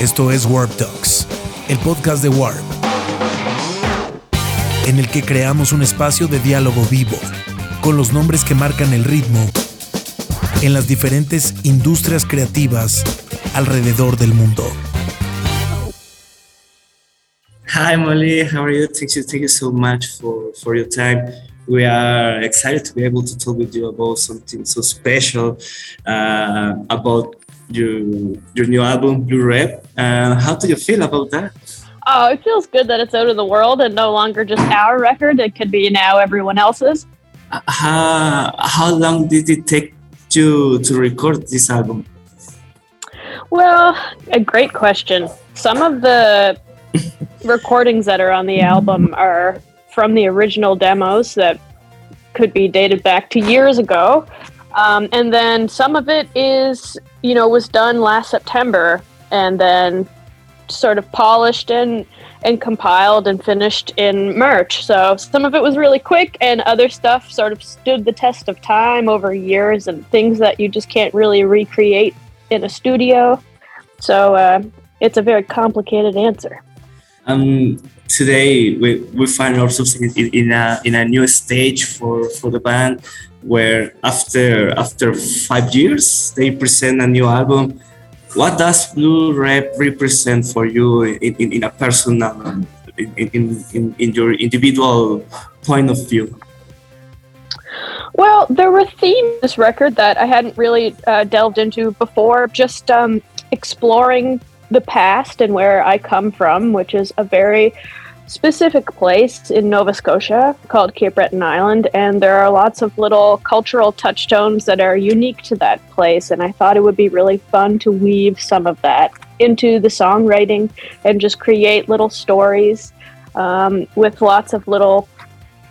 Esto es Warp Talks, el podcast de Warp, en el que creamos un espacio de diálogo vivo con los nombres que marcan el ritmo en las diferentes industrias creativas alrededor del mundo. Hi, Molly. How are you? Thank you, thank you so much for, for your time. We are excited to be able to talk with you about something so special, uh, about your your new album, Blue Rev. Uh, how do you feel about that? Oh, it feels good that it's out of the world and no longer just our record. It could be now everyone else's. Uh, how, how long did it take to to record this album? Well, a great question. Some of the recordings that are on the album are from the original demos that could be dated back to years ago. Um, and then some of it is, you know, was done last September and then sort of polished and and compiled and finished in March. So some of it was really quick, and other stuff sort of stood the test of time over years and things that you just can't really recreate in a studio. So uh, it's a very complicated answer. Um, today we, we find ourselves in, in, a in a new stage for, for the band where after after five years they present a new album. What does Blue Rev represent for you in, in, in a personal in, in, in, in your individual point of view? Well, there were themes this record that I hadn't really uh, delved into before. Just um, exploring the past and where I come from, which is a very specific place in Nova Scotia called Cape Breton Island, and there are lots of little cultural touchstones that are unique to that place. And I thought it would be really fun to weave some of that into the songwriting and just create little stories um, with lots of little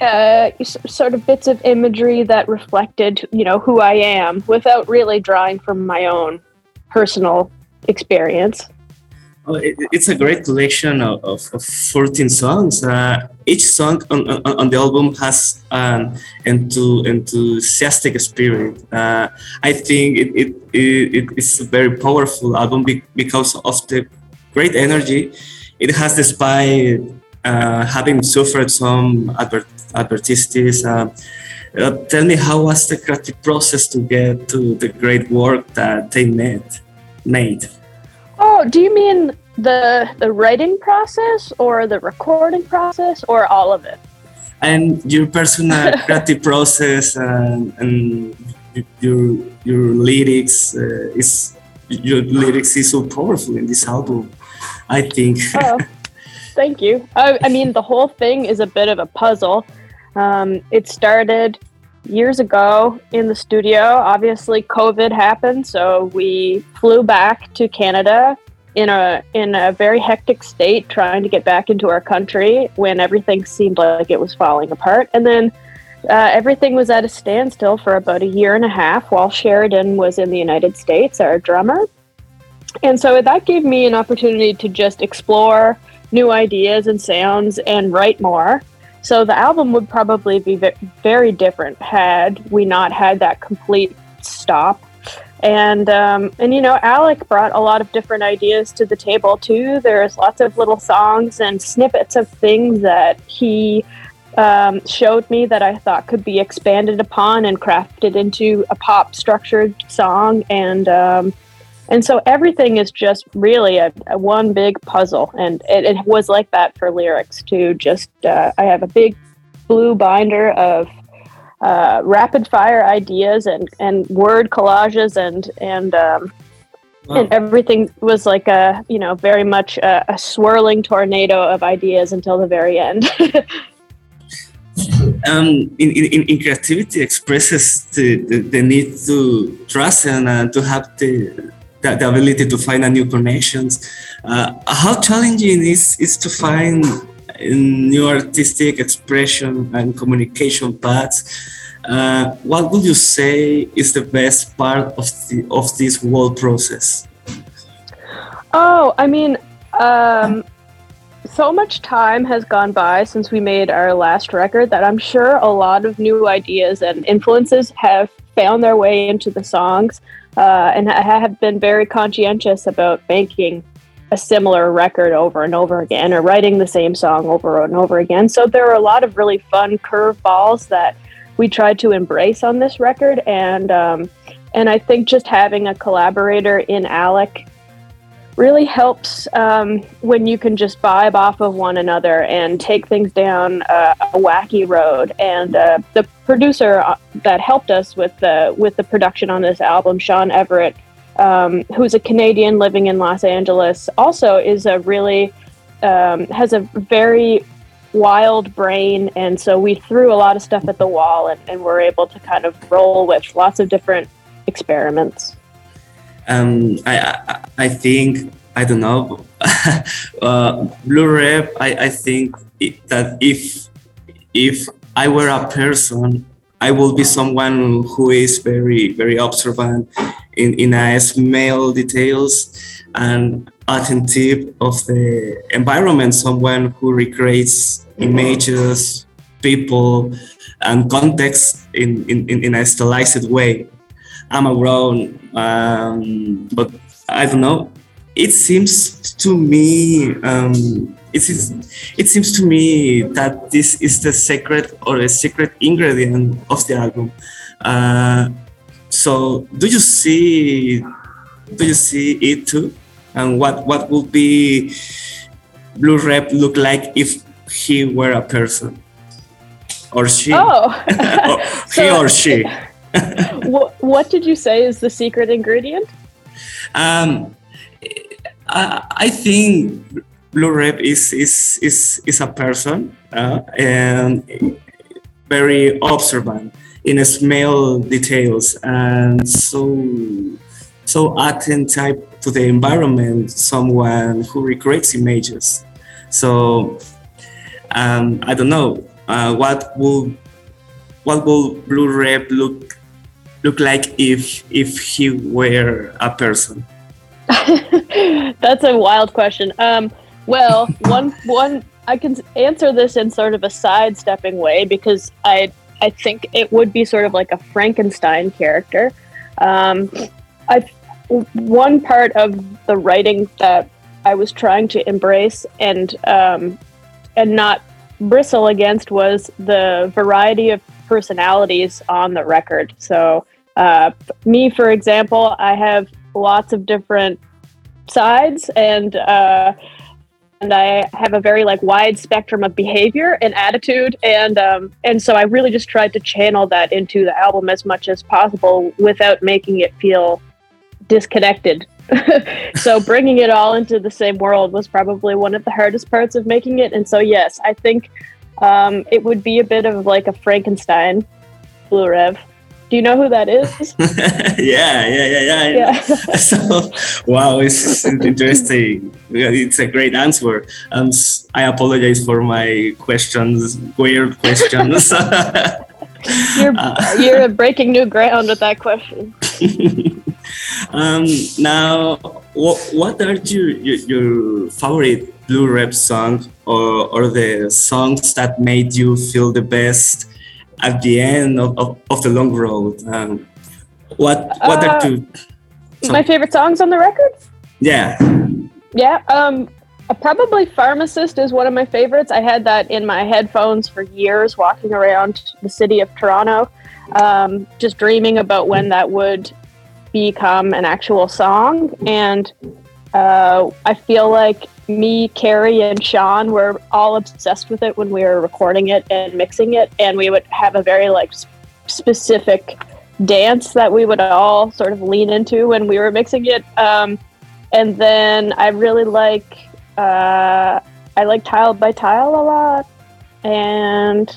uh, sort of bits of imagery that reflected, you know, who I am without really drawing from my own personal experience. Oh, it's a great collection of, of, of 14 songs. Uh, each song on, on, on, the album has an enthusiastic spirit. Uh, I think it, it, it, it's a very powerful album because of the great energy it has despite uh, having suffered some adver- adversities. Uh, uh, tell me, how was the creative process to get to the great work that they made? made? Oh, do you mean the the writing process or the recording process or all of it? And your personal creative process and, and your your lyrics uh, is your lyrics is so powerful in this album. I think. oh, thank you. I, I, mean, the whole thing is a bit of a puzzle. Um, it started years ago in the studio. Obviously, COVID happened, so we flew back to Canada in a in a very hectic state, trying to get back into our country when everything seemed like it was falling apart, and then. Uh, everything was at a standstill for about a year and a half while Sheridan was in the United States, our drummer. And so that gave me an opportunity to just explore new ideas and sounds and write more. So the album would probably be very different had we not had that complete stop. And um, and you know, Alec brought a lot of different ideas to the table too. There's lots of little songs and snippets of things that he um, showed me that I thought could be expanded upon and crafted into a pop structured song. And um, and so everything is just really a, a one big puzzle. And it, it, was like that for lyrics too. Just, uh, I have a big blue binder of uh, rapid fire ideas and, and word collages and, and, um, wow. and everything was like a, you know, very much a, a swirling tornado of ideas until the very end. um, in, in, in, creativity expresses the, the, the, need to trust and uh, to have the the, the ability to find a new connections. Uh, how challenging is is to find new artistic expression and communication paths? Uh, what would you say is the best part of the of this whole process? Oh, I mean, um, so much time has gone by since we made our last record that I'm sure a lot of new ideas and influences have found their way into the songs uh, and I have been very conscientious about banking a similar record over and over again or writing the same song over and over again. So there were a lot of really fun curveballs that we tried to embrace on this record, and um, and I think just having a collaborator in Alec really helps um, when you can just vibe off of one another and take things down uh, a wacky road. And uh, the producer uh, that helped us with the with the production on this album, Shawn Everett, um, who's a Canadian living in Los Angeles, also is a really um, has a very wild brain, and so we threw a lot of stuff at the wall, and, and we're able to kind of roll with lots of different experiments. Um, I, I, think I don't know. uh, Blue Rev. I, I think it, that if if I were a person, I will be someone who is very very observant in in a small details and attentive of the environment. Someone who recreates images, people, and context in in, in a stylized way. I'm a grown, um, but I don't know. It seems to me, um, it, is, it seems to me that this is the secret or the secret ingredient of the album. Uh, so, do you see? Do you see it too? And what what would be Blue Rev look like if he were a person, or she? Oh, or so, he or she. what, what did you say is the secret ingredient? Um, I, I think Blue Rev is is is is a person uh, and very observant in small details and so so attentive to the environment. Someone who recreates images. So um, I don't know uh, what will what will Blue Rev look look like if if he were a person? That's a wild question. Um, well, one one I can answer this in sort of a sidestepping way because I I think it would be sort of like a Frankenstein character. Um, I one part of the writing that I was trying to embrace and um, and not bristle against was the variety of personalities on the record. So uh, me, for example, I have lots of different sides and uh, and I have a very like wide spectrum of behavior and attitude and um, and so I really just tried to channel that into the album as much as possible without making it feel disconnected. so bringing it all into the same world was probably one of the hardest parts of making it and so yes, I think um, it would be a bit of like a Frankenstein Blue Rev. Do you know who that is? yeah, yeah, yeah, yeah. yeah. so, wow, it's interesting. It's a great answer. Um, I apologize for my questions, weird questions. you're, uh, you're breaking new ground with that question. um, now, what, what are your, your, your favorite Blue Rev songs or, or the songs that made you feel the best at the end of, of, of the long road? Um, what what uh, are two? My favorite songs on the record? Yeah. Yeah. Um, probably Pharmacist is one of my favorites. I had that in my headphones for years, walking around the city of Toronto, um, just dreaming about when that would become an actual song. And uh, I feel like me, Kerri, and Shawn were all obsessed with it when we were recording it and mixing it, and we would have a very like specific dance that we would all sort of lean into when we were mixing it. Um, and then I really like uh, I like Tile by Tile a lot, and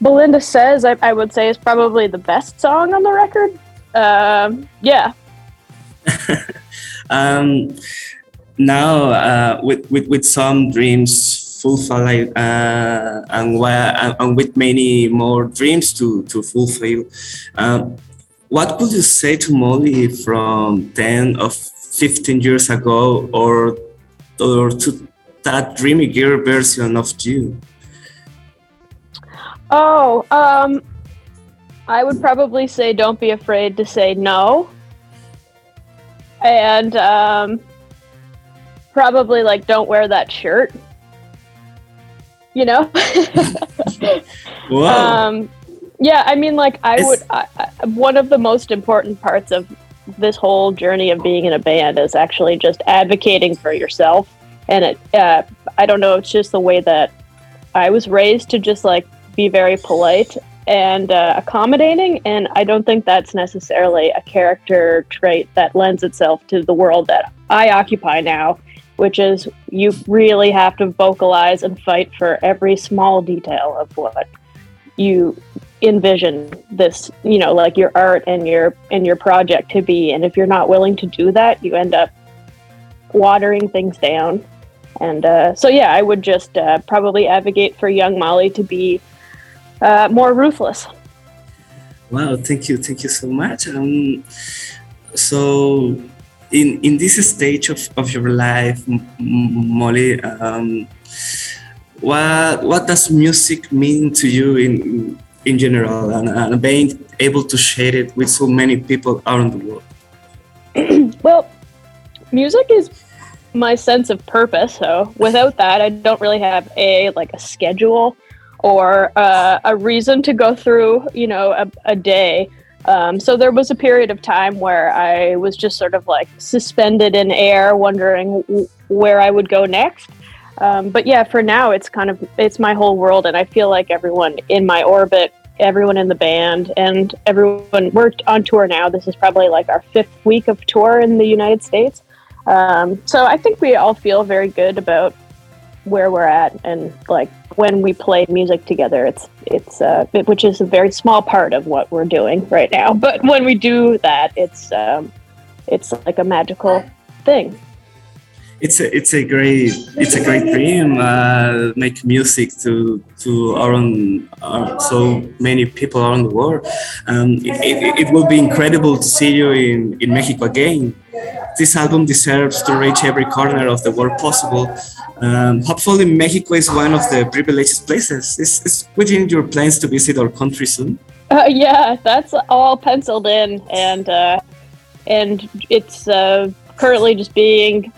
Belinda says I, I would say is probably the best song on the record. Um, yeah. um, now uh, with, with, with some dreams fulfill uh, and, and with many more dreams to, to fulfill, um, what would you say to Molly from 10 or 15 years ago or, or to that dreamy girl version of you? Oh, um, I would probably say don't be afraid to say no. And um, probably like don't wear that shirt. You know? wow. Um, yeah, I mean, like I would. I, I, one of the most important parts of this whole journey of being in a band is actually just advocating for yourself. And it, uh, I don't know, it's just the way that I was raised to just like be very polite and uh, accommodating. And I don't think that's necessarily a character trait that lends itself to the world that I occupy now, which is you really have to vocalize and fight for every small detail of what you envision this you know like your art and your and your project to be and if you're not willing to do that you end up watering things down and uh, so yeah i would just uh, probably advocate for young molly to be uh, more ruthless wow thank you thank you so much um, so in in this stage of, of your life molly um, what what does music mean to you in in general and, and being able to share it with so many people around the world? well, music is my sense of purpose. So without that, I don't really have a like a schedule or uh, a reason to go through, you know, a, a day. Um, so there was a period of time where I was just sort of like suspended in air, wondering w- where I would go next. Um, but yeah, for now, it's kind of it's my whole world, and I feel like everyone in my orbit, everyone in the band, and everyone we're on tour now. This is probably like our fifth week of tour in the United States. Um, so I think we all feel very good about where we're at, and like when we play music together, it's it's uh, which is a very small part of what we're doing right now. But when we do that, it's um, it's like a magical thing. It's a it's a great it's a great dream uh, make music to to around uh, so many people around the world. Um, it, it, it, will be incredible to see you in in mexico again this album deserves to reach every corner of the world possible um, hopefully mexico is one of the privileged places is, is within your plans to visit our country soon uh, yeah that's all penciled in and uh, and it's uh, currently just being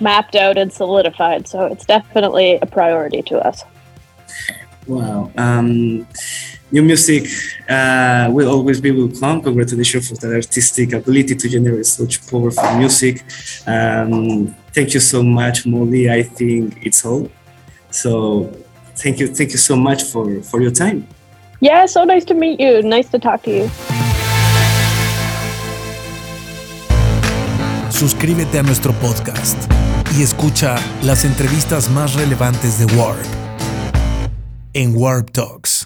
mapped out and solidified. So it's definitely a priority to us. Wow. Um, new music uh, will always be with welcome. Congratulations for that artistic ability to generate such powerful music. Um, thank you so much, Molly. I think it's all. So thank you, thank you so much for for your time. Yeah, so nice to meet you. Nice to talk to you. suscríbete a nuestro podcast y escucha las entrevistas más relevantes de Warp en Warp Talks.